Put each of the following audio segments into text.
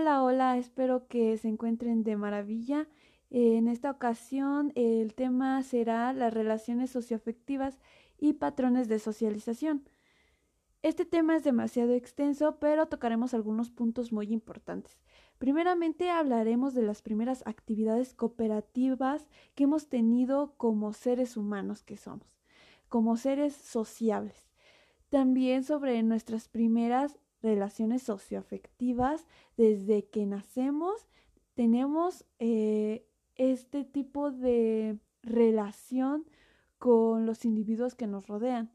Hola, hola, espero que se encuentren de maravilla. En esta ocasión el tema será las relaciones socioafectivas y patrones de socialización. Este tema es demasiado extenso, pero tocaremos algunos puntos muy importantes. Primeramente hablaremos de las primeras actividades cooperativas que hemos tenido como seres humanos que somos, como seres sociables. También sobre nuestras primeras relaciones socioafectivas desde que nacemos tenemos eh, este tipo de relación con los individuos que nos rodean.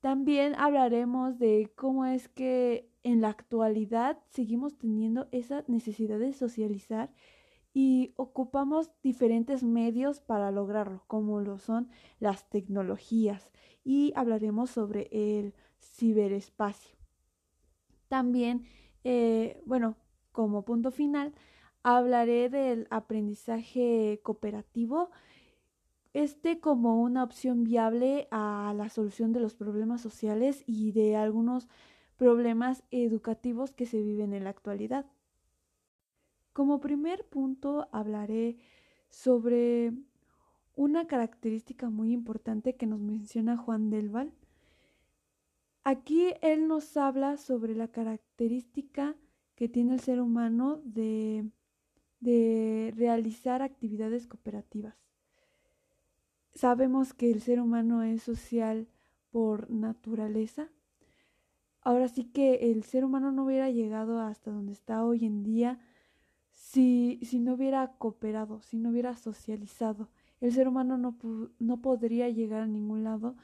También hablaremos de cómo es que en la actualidad seguimos teniendo esa necesidad de socializar y ocupamos diferentes medios para lograrlo, como lo son las tecnologías. Y hablaremos sobre el ciberespacio. También, eh, bueno, como punto final, hablaré del aprendizaje cooperativo, este como una opción viable a la solución de los problemas sociales y de algunos problemas educativos que se viven en la actualidad. Como primer punto hablaré sobre una característica muy importante que nos menciona Juan Delval, Aquí él nos habla sobre la característica que tiene el ser humano de, de realizar actividades cooperativas. Sabemos que el ser humano es social por naturaleza. Ahora sí que el ser humano no hubiera llegado hasta donde está hoy en día si, si no hubiera cooperado, si no hubiera socializado. El ser humano no, no podría llegar a ningún lado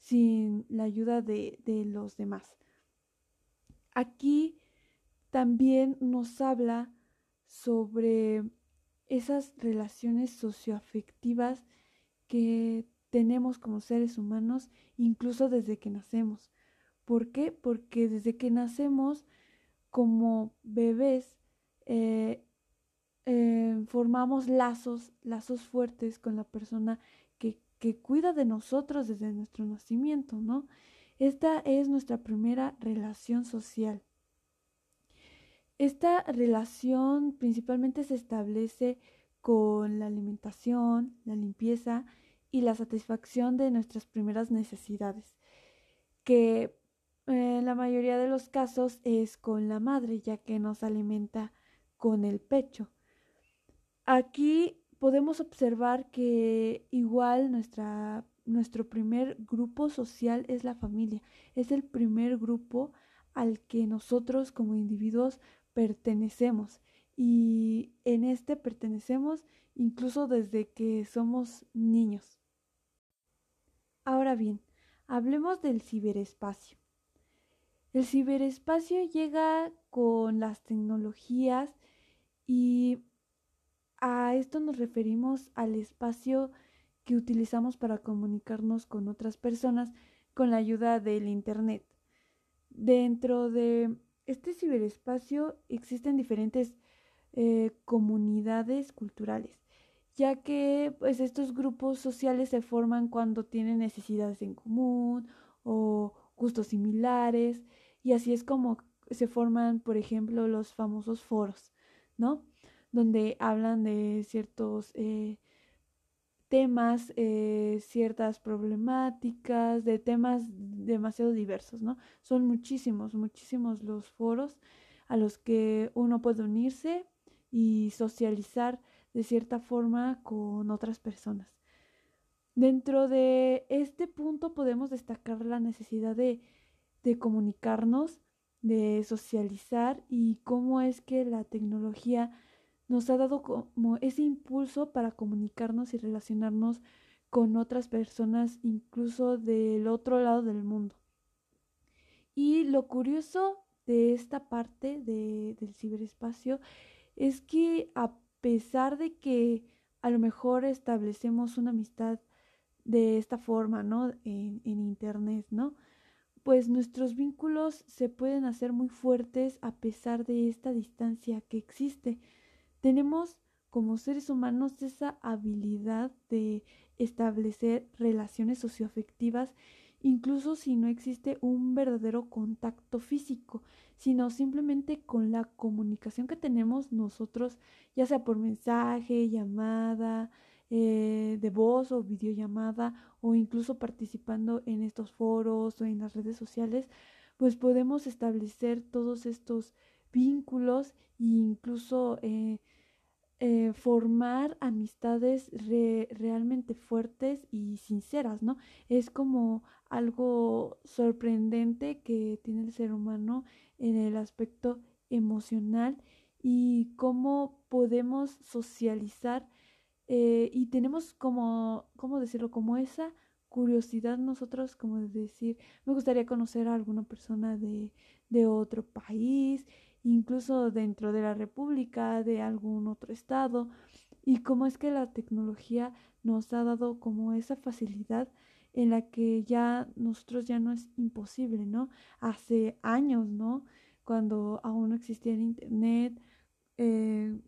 sin la ayuda de, los demás. Aquí también nos habla sobre esas relaciones socioafectivas que tenemos como seres humanos incluso desde que nacemos. ¿Por qué? Porque desde que nacemos como bebés eh, eh, formamos lazos, lazos fuertes con la persona que cuida de nosotros desde nuestro nacimiento, ¿no? Esta es nuestra primera relación social. Esta relación principalmente se establece con la alimentación, la limpieza y la satisfacción de nuestras primeras necesidades, que en la mayoría de los casos es con la madre, ya que nos alimenta con el pecho. Aquí podemos observar que igual nuestra, nuestro primer grupo social es la familia, es el primer grupo al que nosotros como individuos pertenecemos y en este pertenecemos incluso desde que somos niños. Ahora bien, hablemos del ciberespacio. El ciberespacio llega con las tecnologías y a esto nos referimos al espacio que utilizamos para comunicarnos con otras personas con la ayuda del Internet. Dentro de este ciberespacio existen diferentes eh, comunidades culturales, ya que pues, estos grupos sociales se forman cuando tienen necesidades en común o gustos similares, y así es como se forman, por ejemplo, los famosos foros, ¿no? Donde hablan de ciertos eh, temas, eh, ciertas problemáticas, de temas demasiado diversos, ¿no? Son muchísimos, muchísimos los foros a los que uno puede unirse y socializar de cierta forma con otras personas. Dentro de este punto podemos destacar la necesidad de, de comunicarnos, de socializar y cómo es que la tecnología nos ha dado como ese impulso para comunicarnos y relacionarnos con otras personas, incluso del otro lado del mundo. Y lo curioso de esta parte del ciberespacio es que a pesar de que a lo mejor establecemos una amistad de esta forma, ¿no? En, en Internet, ¿no? Pues nuestros vínculos se pueden hacer muy fuertes a pesar de esta distancia que existe. Tenemos como seres humanos esa habilidad de establecer relaciones socioafectivas incluso si no existe un verdadero contacto físico, sino simplemente con la comunicación que tenemos nosotros, ya sea por mensaje, llamada, eh, de voz o videollamada, o incluso participando en estos foros o en las redes sociales, pues podemos establecer todos estos vínculos e incluso eh, eh, formar amistades realmente fuertes y sinceras, ¿no? Es como algo sorprendente que tiene el ser humano en el aspecto emocional y cómo podemos socializar eh, y tenemos como, ¿cómo decirlo? Como esa curiosidad nosotros como de decir, me gustaría conocer a alguna persona de, de otro país incluso dentro de la República, de algún otro estado, y cómo es que la tecnología nos ha dado como esa facilidad en la que ya nosotros ya no es imposible, ¿no? Hace años, ¿no? Cuando aún no existía el Internet, eh,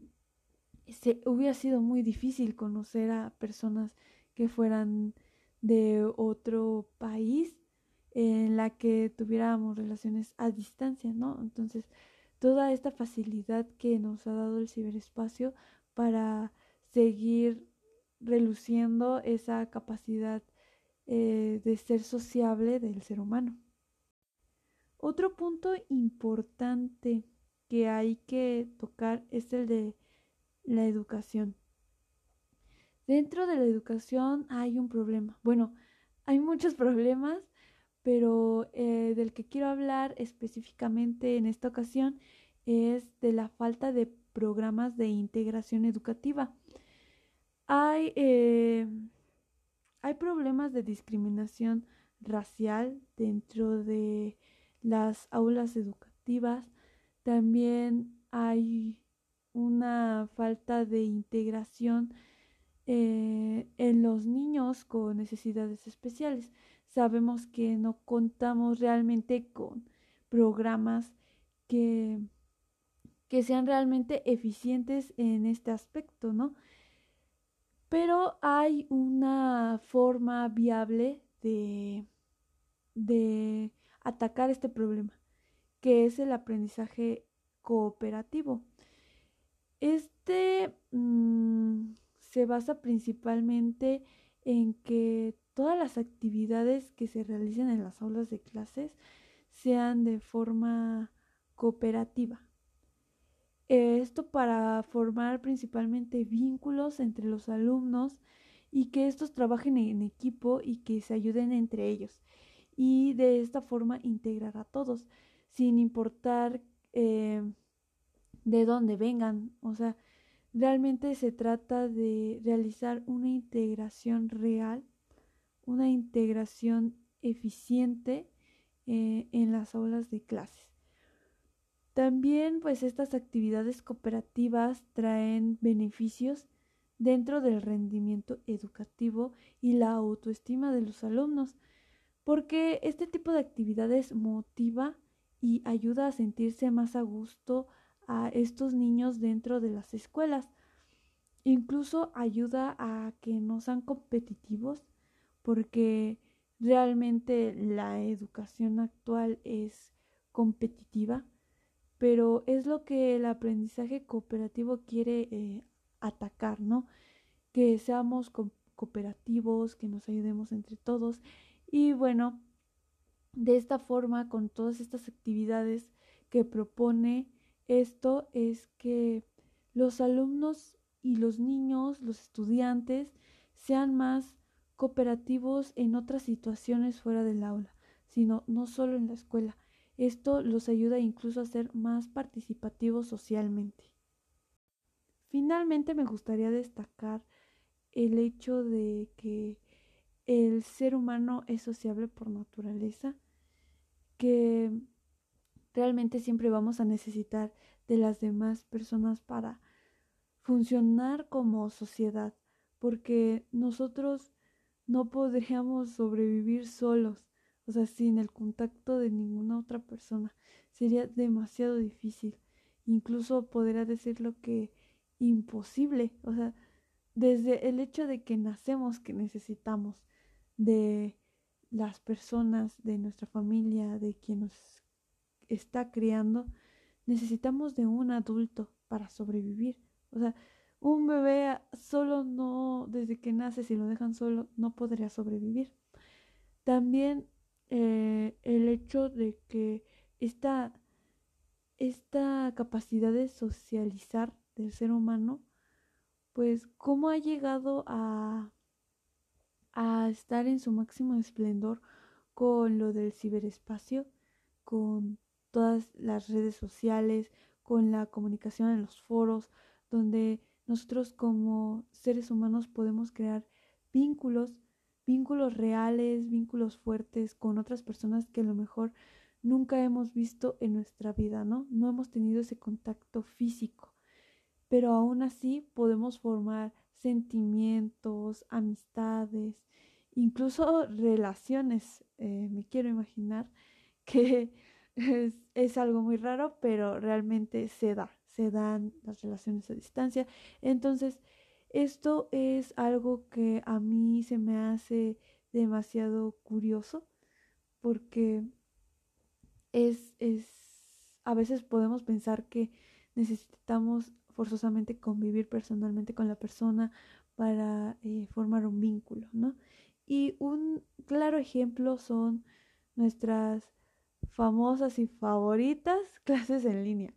se, hubiera sido muy difícil conocer a personas que fueran de otro país en la que tuviéramos relaciones a distancia, ¿no? Entonces, toda esta facilidad que nos ha dado el ciberespacio para seguir reluciendo esa capacidad eh, de ser sociable del ser humano. Otro punto importante que hay que tocar es el de la educación. Dentro de la educación hay un problema. Bueno, hay muchos problemas, pero eh, del que quiero hablar específicamente en esta ocasión es de la falta de programas de integración educativa. Hay, eh, hay problemas de discriminación racial dentro de las aulas educativas. También hay una falta de integración eh, en los niños con necesidades especiales sabemos que no contamos realmente con programas que, que sean realmente eficientes en este aspecto, ¿no? Pero hay una forma viable de, de atacar este problema, que es el aprendizaje cooperativo. Este mm, se basa principalmente en que todas las actividades que se realicen en las aulas de clases sean de forma cooperativa. Esto para formar principalmente vínculos entre los alumnos y que estos trabajen en equipo y que se ayuden entre ellos. Y de esta forma integrar a todos, sin importar eh, de dónde vengan. O sea, realmente se trata de realizar una integración real una integración eficiente eh, en las aulas de clases. También pues estas actividades cooperativas traen beneficios dentro del rendimiento educativo y la autoestima de los alumnos, porque este tipo de actividades motiva y ayuda a sentirse más a gusto a estos niños dentro de las escuelas. Incluso ayuda a que no sean competitivos porque realmente la educación actual es competitiva, pero es lo que el aprendizaje cooperativo quiere eh, atacar, ¿no? Que seamos cooperativos, que nos ayudemos entre todos y bueno, de esta forma, con todas estas actividades que propone esto, es que los alumnos y los niños, los estudiantes, sean más cooperativos en otras situaciones fuera del aula, sino no solo en la escuela. Esto los ayuda incluso a ser más participativos socialmente. Finalmente me gustaría destacar el hecho de que el ser humano es sociable por naturaleza, que realmente siempre vamos a necesitar de las demás personas para funcionar como sociedad, porque nosotros no podríamos sobrevivir solos, o sea, sin el contacto de ninguna otra persona. Sería demasiado difícil. Incluso podría decirlo que imposible. O sea, desde el hecho de que nacemos que necesitamos de, las personas de nuestra familia, de quien nos está criando, necesitamos de un adulto para sobrevivir. O sea, un bebé solo no, desde que nace, si lo dejan solo, no podría sobrevivir. También eh, el hecho de que esta, esta capacidad de socializar del ser humano, pues cómo ha llegado a, a estar en su máximo esplendor con lo del ciberespacio, con todas las redes sociales, con la comunicación en los foros, donde nosotros como seres humanos podemos crear vínculos, vínculos reales, vínculos fuertes con otras personas que a lo mejor nunca hemos visto en nuestra vida, ¿no? No hemos tenido ese contacto físico, pero aún así podemos formar sentimientos, amistades, incluso relaciones, eh, me quiero imaginar que es, es algo muy raro, pero realmente se da se dan las relaciones a distancia. Entonces, esto es algo que a mí se me hace demasiado curioso porque es, es a veces podemos pensar que necesitamos forzosamente convivir personalmente con la persona para eh, formar un vínculo, ¿no? Y un claro ejemplo son nuestras famosas y favoritas clases en línea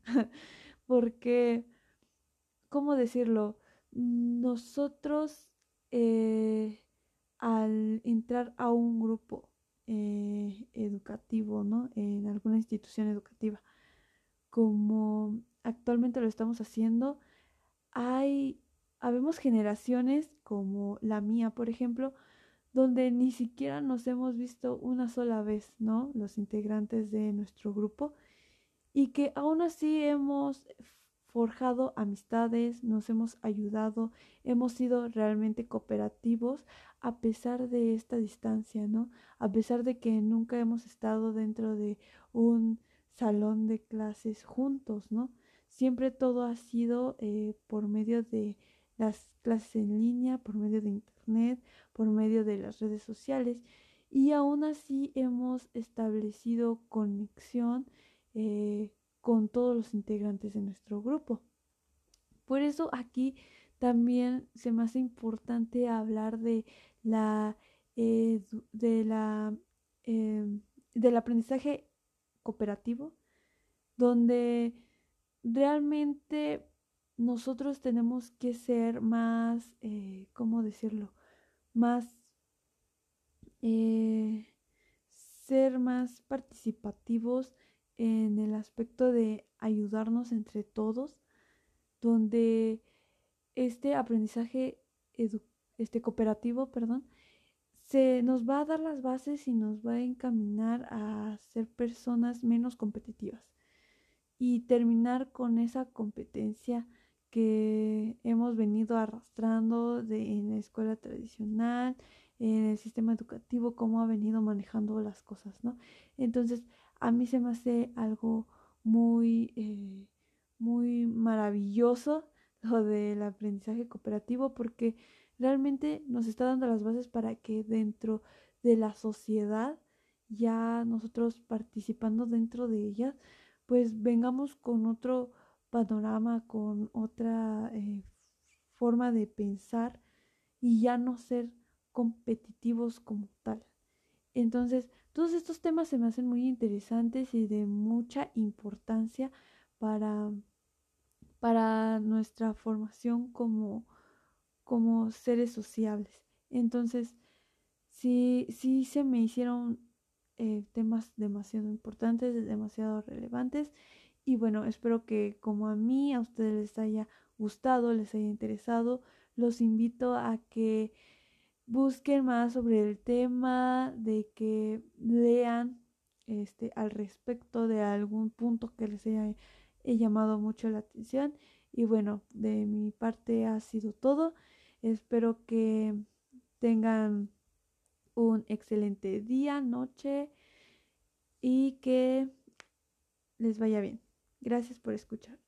porque, ¿cómo decirlo? Nosotros eh, al entrar a un grupo eh, educativo, ¿no? En alguna institución educativa, como actualmente lo estamos haciendo, hay, habemos generaciones como la mía, por ejemplo, donde ni siquiera nos hemos visto una sola vez, ¿no? Los integrantes de nuestro grupo y que aún así hemos forjado amistades, nos hemos ayudado, hemos sido realmente cooperativos a pesar de esta distancia, ¿no? A pesar de que nunca hemos estado dentro de un salón de clases juntos, ¿no? Siempre todo ha sido eh, por medio de las clases en línea, por medio de internet, por medio de las redes sociales y aún así hemos establecido conexión eh, con todos los integrantes de nuestro grupo. Por eso aquí también se me hace importante hablar de la, de la em, del aprendizaje cooperativo, donde realmente nosotros tenemos que ser más, eh, ¿cómo decirlo? Más, eh, ser más participativos en el aspecto de ayudarnos entre todos, donde este aprendizaje este cooperativo, perdón, se nos va a dar las bases y nos va a encaminar a ser personas menos competitivas y terminar con esa competencia que hemos venido arrastrando de, en la escuela tradicional, en el sistema educativo, cómo ha venido manejando las cosas, ¿no? Entonces, a mí se me hace algo muy, eh, muy maravilloso lo del aprendizaje cooperativo porque realmente nos está dando las bases para que dentro de la sociedad, ya nosotros participando dentro de ella, pues vengamos con otro panorama, con otra eh, forma de pensar y ya no ser competitivos como tal. Entonces, todos estos temas se me hacen muy interesantes y de mucha importancia para, para nuestra formación como, como seres sociables. Entonces, sí, sí se me hicieron eh, temas demasiado importantes, demasiado relevantes. Y bueno, espero que como a mí, a ustedes les haya gustado, les haya interesado. Los invito a que busquen más sobre el tema, de que lean este, al respecto de algún punto que les haya llamado mucho la atención. Y bueno, de mi parte ha sido todo. Espero que tengan un excelente día, noche y que les vaya bien. Gracias por escuchar.